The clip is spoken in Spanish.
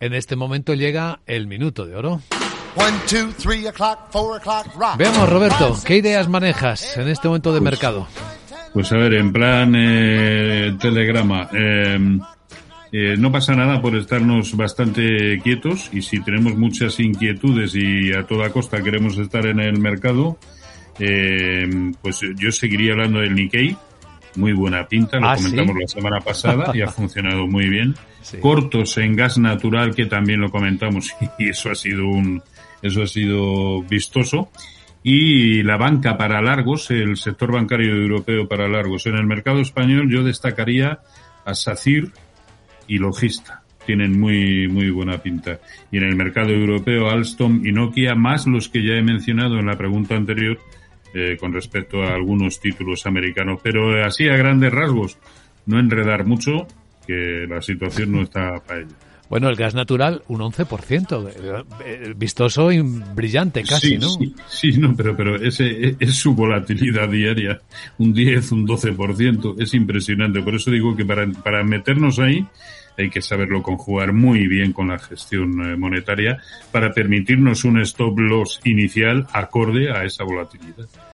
En este momento llega el minuto de oro. Veamos, Roberto, ¿qué ideas manejas en este momento de mercado? Pues a ver, en plan eh, telegrama, em, eh, no pasa nada por estarnos bastante quietos y si tenemos muchas inquietudes y a toda costa queremos estar en el mercado, em, pues yo seguiría hablando del Nikkei, muy buena pinta, lo ¿Ah, comentamos sí? la semana pasada y ha funcionado muy bien. Cortos en gas natural, que también lo comentamos y eso ha sido un, eso ha sido vistoso. Y la banca para largos, el sector bancario europeo para largos. En el mercado español yo destacaría a SACIR y Logista. Tienen muy, muy buena pinta. Y en el mercado europeo Alstom y Nokia, más los que ya he mencionado en la pregunta anterior, eh, con respecto a algunos títulos americanos. Pero eh, así a grandes rasgos, no enredar mucho, que la situación no está para ello. Bueno, el gas natural, un 11%. eh, Vistoso y brillante casi, sí, ¿no? Sí, sí, no, pero, pero ese es su volatilidad diaria. Un 10, un 12%. Es impresionante. Por eso digo que para, para meternos ahí hay que saberlo conjugar muy bien con la gestión eh, monetaria para permitirnos un stop loss inicial acorde a esa volatilidad.